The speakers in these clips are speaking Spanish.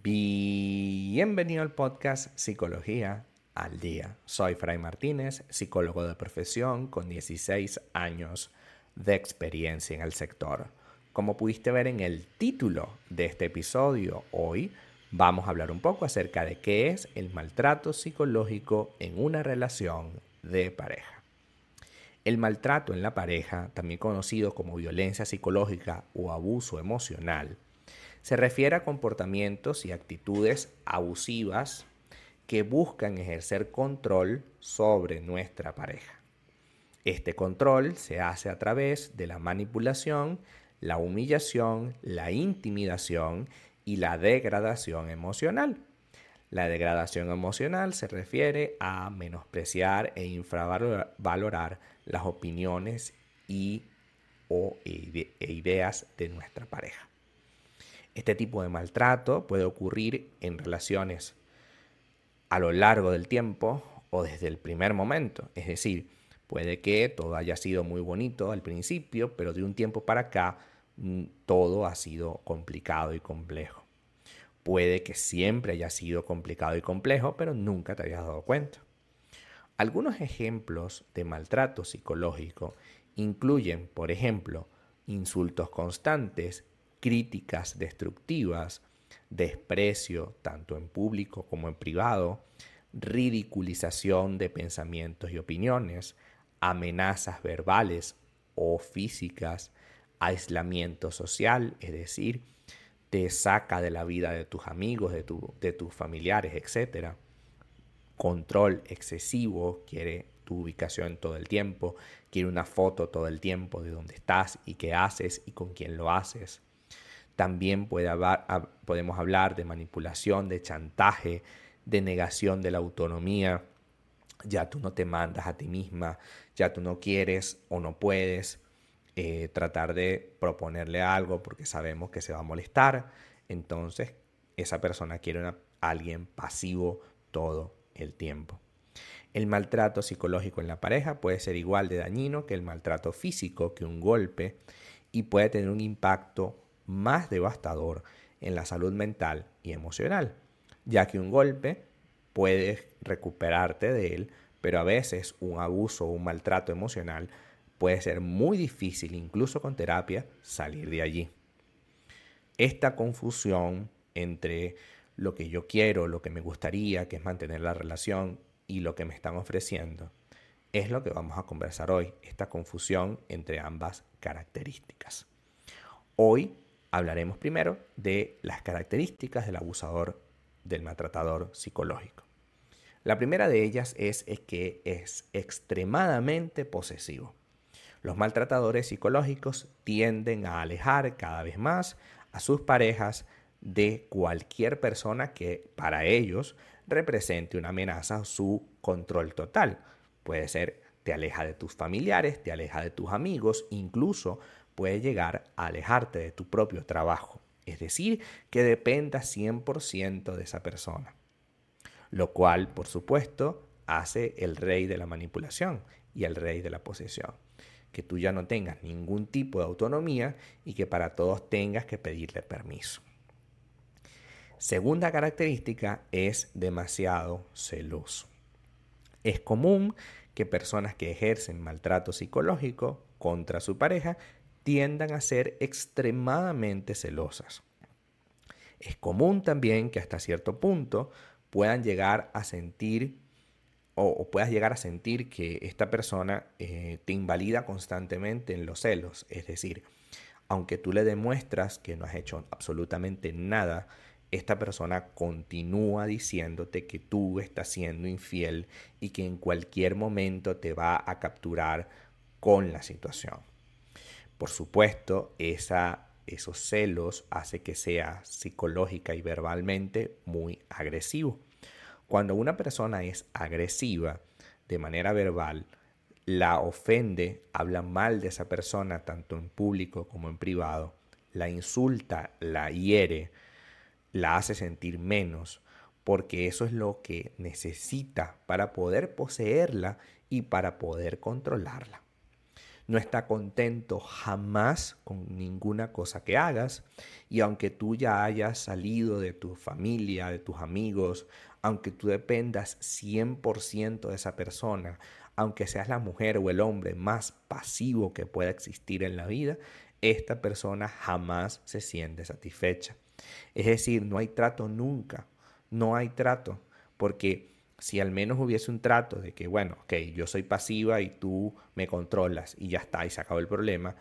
Bienvenido al podcast Psicología al Día. Soy Fray Martínez, psicólogo de profesión con 16 años de experiencia en el sector. Como pudiste ver en el título de este episodio, hoy vamos a hablar un poco acerca de qué es el maltrato psicológico en una relación de pareja. El maltrato en la pareja, también conocido como violencia psicológica o abuso emocional, se refiere a comportamientos y actitudes abusivas que buscan ejercer control sobre nuestra pareja. Este control se hace a través de la manipulación, la humillación, la intimidación y la degradación emocional. La degradación emocional se refiere a menospreciar e infravalorar las opiniones y e ideas de nuestra pareja. Este tipo de maltrato puede ocurrir en relaciones a lo largo del tiempo o desde el primer momento. Es decir, puede que todo haya sido muy bonito al principio, pero de un tiempo para acá mm, todo ha sido complicado y complejo. Puede que siempre haya sido complicado y complejo, pero nunca te hayas dado cuenta. Algunos ejemplos de maltrato psicológico incluyen, por ejemplo, insultos constantes, críticas destructivas, desprecio tanto en público como en privado, ridiculización de pensamientos y opiniones, amenazas verbales o físicas, aislamiento social, es decir, te saca de la vida de tus amigos, de, de tus familiares, etc. Control excesivo, quiere tu ubicación todo el tiempo, quiere una foto todo el tiempo de dónde estás y qué haces y con quién lo haces. También puede podemos hablar de manipulación, de chantaje, de negación de la autonomía. Ya tú no te mandas a ti misma, ya tú no quieres o no puedes eh, tratar de proponerle algo porque sabemos que se va a molestar. Entonces, esa persona quiere a alguien pasivo todo el tiempo. El maltrato psicológico en la pareja puede ser igual de dañino que el maltrato físico, que un golpe, y puede tener un impacto más devastador en la salud mental y emocional, ya que un golpe puedes recuperarte de él, pero a veces un abuso o un maltrato emocional puede ser muy difícil, incluso con terapia, salir de allí. Esta confusión entre lo que yo quiero, lo que me gustaría, que es mantener la relación, y lo que me están ofreciendo, es lo que vamos a conversar hoy, esta confusión entre ambas características. Hoy hablaremos primero de las características del abusador, del maltratador psicológico. La primera de ellas es, que es extremadamente posesivo. Los maltratadores psicológicos tienden a alejar cada vez más a sus parejas de cualquier persona que para ellos represente una amenaza a su control total. Puede ser te aleja de tus familiares, te aleja de tus amigos, incluso puede llegar a alejarte de tu propio trabajo, es decir, que dependas 100% de esa persona. Lo cual, por supuesto, hace el rey de la manipulación y el rey de la posesión. Que tú ya no tengas ningún tipo de autonomía y que para todos tengas que pedirle permiso. Segunda característica es demasiado celoso. Es común que personas que ejercen maltrato psicológico contra su pareja tiendan a ser extremadamente celosas. Es común también que hasta cierto punto puedan llegar a sentir o, puedas llegar a sentir que esta persona eh, te invalida constantemente en los celos. Es decir, aunque tú le demuestras que no has hecho absolutamente nada, esta persona continúa diciéndote que tú estás siendo infiel y que en cualquier momento te va a capturar con la situación. Por supuesto, esos celos hace que sea psicológica y verbalmente muy agresivo. Cuando una persona es agresiva de manera verbal, la ofende, habla mal de esa persona tanto en público como en privado, la insulta, la hiere, la hace sentir menos, porque eso es lo que necesita para poder poseerla y para poder controlarla. no está contento jamás con ninguna cosa que hagas y aunque tú ya hayas salido de tu familia, de tus amigos, aunque tú dependas 100% de esa persona, aunque seas la mujer o el hombre más pasivo que pueda existir en la vida, esta persona jamás se siente satisfecha. Es decir, no hay trato nunca, no hay trato, porque si al menos hubiese un trato de que, bueno, ok, yo soy pasiva y tú me controlas y ya está, y se acabó el problema,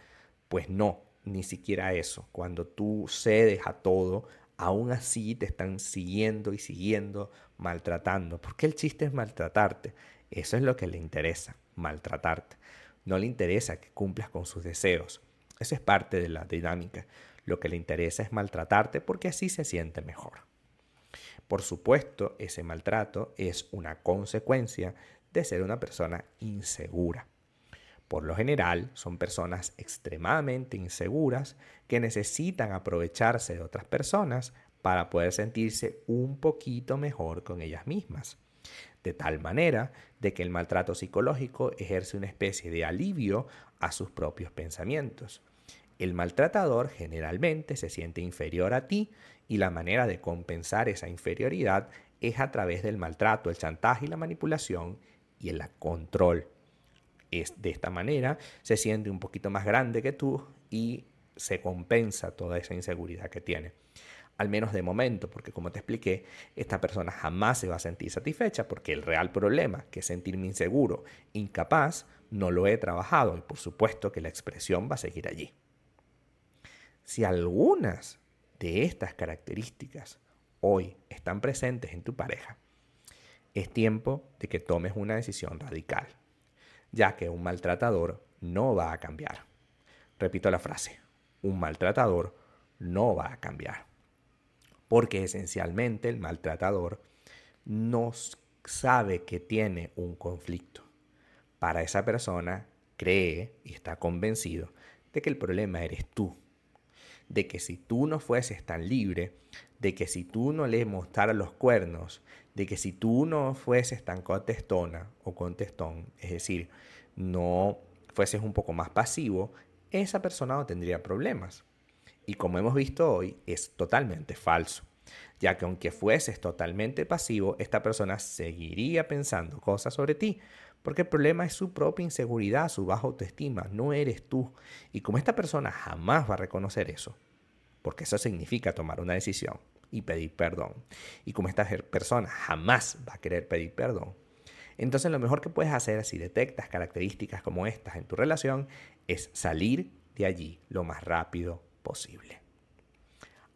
pues no, ni siquiera eso. Cuando tú cedes a todo, aún así te están siguiendo y siguiendo, maltratando. Porque el chiste es maltratarte. Eso es lo que le interesa, maltratarte. No le interesa que cumplas con sus deseos. Esa es parte de la dinámica. Lo que le interesa es maltratarte porque así se siente mejor. Por supuesto, ese maltrato es una consecuencia de ser una persona insegura. Por lo general, son personas extremadamente inseguras que necesitan aprovecharse de otras personas para poder sentirse un poquito mejor con ellas mismas. De tal manera de que el maltrato psicológico ejerce una especie de alivio a sus propios pensamientos. El maltratador generalmente se siente inferior a ti y la manera de compensar esa inferioridad es a través del maltrato, el chantaje y la manipulación y el control. Es de esta manera se siente un poquito más grande que tú y se compensa toda esa inseguridad que tiene. Al menos de momento, porque como te expliqué, esta persona jamás se va a sentir satisfecha porque el real problema, que es sentirme inseguro, incapaz, no lo he trabajado y por supuesto que la expresión va a seguir allí. Si algunas de estas características hoy están presentes en tu pareja, es tiempo de que tomes una decisión radical, ya que un maltratador no va a cambiar. Repito la frase, un maltratador no va a cambiar, porque esencialmente el maltratador no sabe que tiene un conflicto. Para esa persona cree y está convencido de que el problema eres tú de que si tú no fueses tan libre, de que si tú no le mostraras los cuernos, de que si tú no fueses tan contestona o contestón, es decir, no fueses un poco más pasivo, esa persona no tendría problemas. Y como hemos visto hoy, es totalmente falso, ya que aunque fueses totalmente pasivo, esta persona seguiría pensando cosas sobre ti, porque el problema es su propia inseguridad, su baja autoestima, no eres tú. Y como esta persona jamás va a reconocer eso, porque eso significa tomar una decisión y pedir perdón. Y como esta persona jamás va a querer pedir perdón, entonces lo mejor que puedes hacer si detectas características como estas en tu relación es salir de allí lo más rápido posible.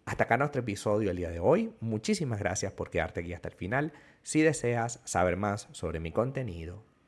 Hasta acá nuestro episodio el día de hoy. Muchísimas gracias por quedarte aquí hasta el final. Si deseas saber más sobre mi contenido,